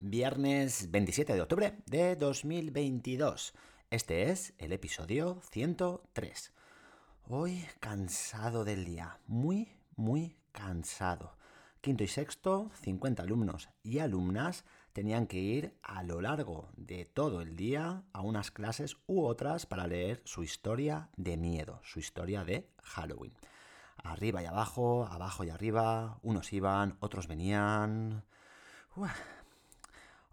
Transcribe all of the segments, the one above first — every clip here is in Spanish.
Viernes 27 de octubre de 2022. Este es el episodio 103. Hoy cansado del día, muy, muy cansado. Quinto y sexto, 50 alumnos y alumnas tenían que ir a lo largo de todo el día a unas clases u otras para leer su historia de miedo, su historia de Halloween. Arriba y abajo, abajo y arriba, unos iban, otros venían.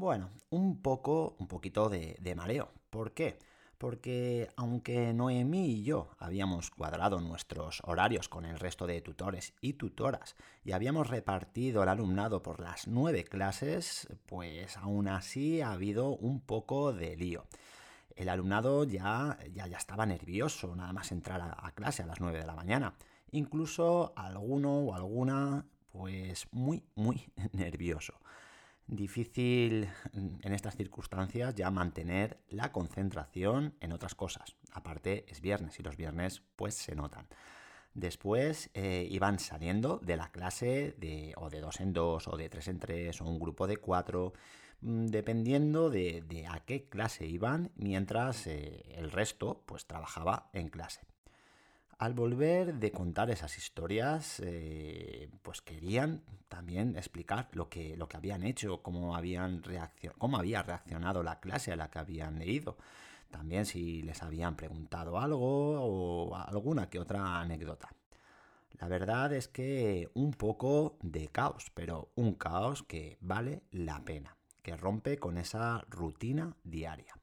Bueno, un poco, un poquito de, mareo. ¿Por qué? porque aunque Noemí y yo habíamos cuadrado nuestros horarios con el resto de tutores y tutoras y habíamos repartido el alumnado por las nueve clases, pues aún así ha habido un poco de lío. El alumnado ya, ya, ya estaba nervioso nada más entrar a, clase a las 9 de la mañana. Incluso alguno o alguna, pues muy, muy nervioso difícil en estas circunstancias ya mantener la concentración en otras cosas. Aparte es viernes y los viernes pues se notan. Después eh, iban saliendo de la clase de, o de dos en dos o de tres en tres o un grupo de cuatro, mm, dependiendo de, a qué clase iban, mientras eh, el resto pues trabajaba en clase. Al volver de contar esas historias, eh, pues querían también explicar lo que, lo que habían hecho, cómo, habían cómo había reaccionado la clase a la que habían leído. También si les habían preguntado algo o alguna que otra anécdota. La verdad es que un poco de caos, pero un caos que vale la pena, que rompe con esa rutina diaria.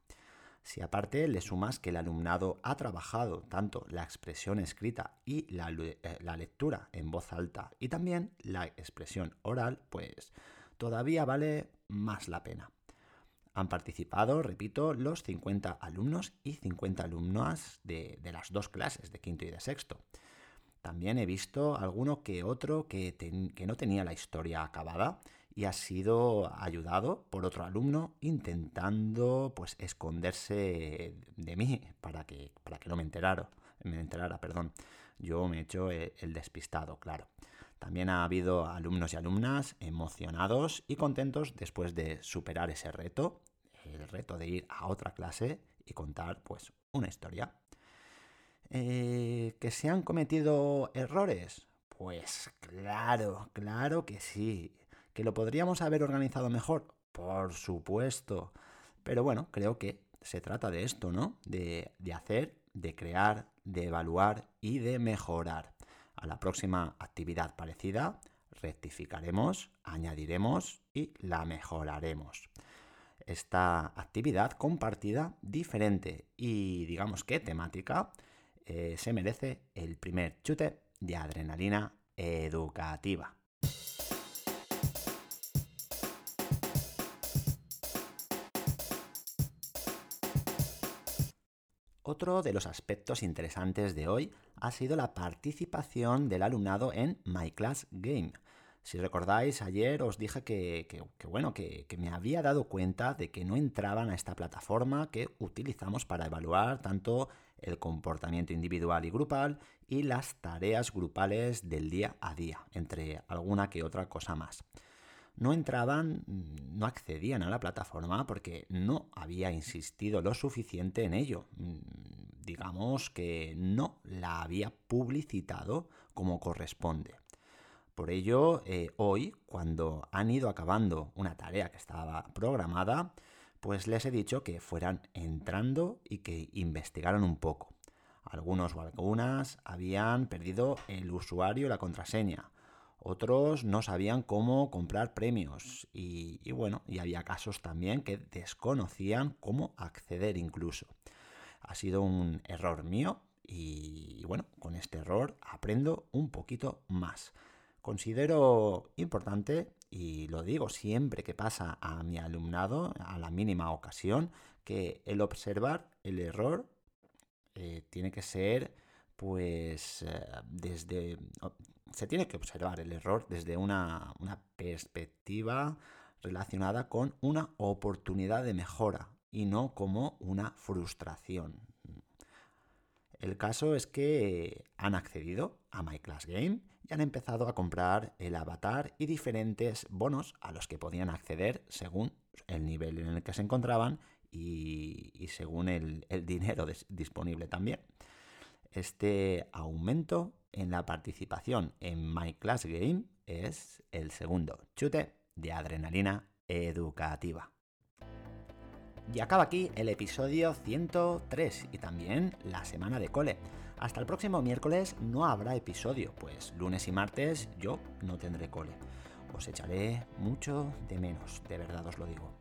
Si aparte le sumas que el alumnado ha trabajado tanto la expresión escrita y eh, la, lectura en voz alta y también la expresión oral, pues todavía vale más la pena. Han participado, repito, los 50 alumnos y 50 alumnas de, las dos clases, de quinto y de sexto. También he visto alguno que otro que, que no tenía la historia acabada y ha sido ayudado por otro alumno intentando pues esconderse de mí para que, para que no me enterara, me enterara, perdón. Yo me he hecho el, despistado, claro. También ha habido alumnos y alumnas emocionados y contentos después de superar ese reto, el reto de ir a otra clase y contar pues una historia. Eh, ¿Que se han cometido errores? Pues claro, claro que sí. ¿Que lo podríamos haber organizado mejor? Por supuesto. Pero bueno, creo que se trata de esto, ¿no? De, hacer, de crear, de evaluar y de mejorar. A la próxima actividad parecida, rectificaremos, añadiremos y la mejoraremos. Esta actividad compartida, diferente y digamos que temática, eh, se merece el primer chute de adrenalina educativa. Otro de los aspectos interesantes de hoy ha sido la participación del alumnado en My Class Game. Si recordáis, ayer os dije que, bueno, que, me había dado cuenta de que no entraban a esta plataforma que utilizamos para evaluar tanto el comportamiento individual y grupal y las tareas grupales del día a día, entre alguna que otra cosa más no entraban, no accedían a la plataforma porque no había insistido lo suficiente en ello. Digamos que no la había publicitado como corresponde. Por ello, eh, hoy, cuando han ido acabando una tarea que estaba programada, pues les he dicho que fueran entrando y que investigaran un poco. Algunos o algunas habían perdido el usuario la contraseña otros no sabían cómo comprar premios y, bueno, y había casos también que desconocían cómo acceder incluso. Ha sido un error mío y bueno, con este error aprendo un poquito más. Considero importante, y lo digo siempre que pasa a mi alumnado, a la mínima ocasión, que el observar el error eh, tiene que ser, pues, eh, desde... Se tiene que observar el error desde una, una perspectiva relacionada con una oportunidad de mejora y no como una frustración. El caso es que han accedido a My Class Game y han empezado a comprar el avatar y diferentes bonos a los que podían acceder según el nivel en el que se encontraban y, según el, dinero disponible también. Este aumento en la participación en My Class Game es el segundo chute de adrenalina educativa. Y acaba aquí el episodio 103 y también la semana de cole. Hasta el próximo miércoles no habrá episodio, pues lunes y martes yo no tendré cole. Os echaré mucho de menos, de verdad os lo digo.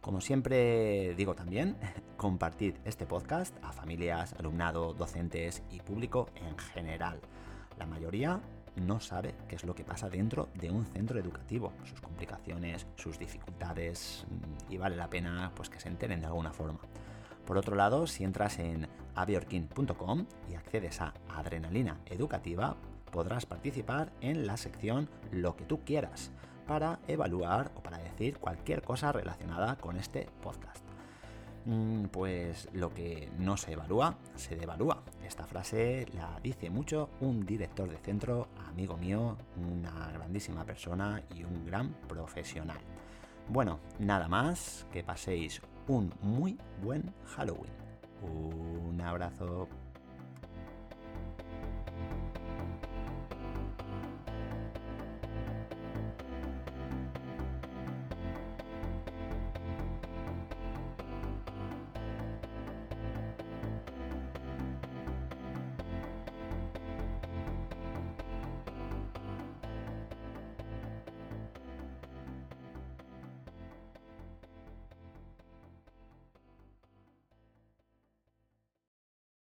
Como siempre digo también, compartid este podcast a familias, alumnado, docentes y público en general. La mayoría no sabe qué es lo que pasa dentro de un centro educativo, sus complicaciones, sus dificultades y vale la pena pues que se enteren de alguna forma. Por otro lado, si entras en aviorkin.com y accedes a Adrenalina Educativa, podrás participar en la sección Lo que tú quieras para evaluar o para decir cualquier cosa relacionada con este podcast. Mm, pues lo que no se evalúa, se devalúa. Esta frase la dice mucho un director de centro, amigo mío, una grandísima persona y un gran profesional. Bueno, nada más, que paséis un muy buen Halloween. Un abrazo.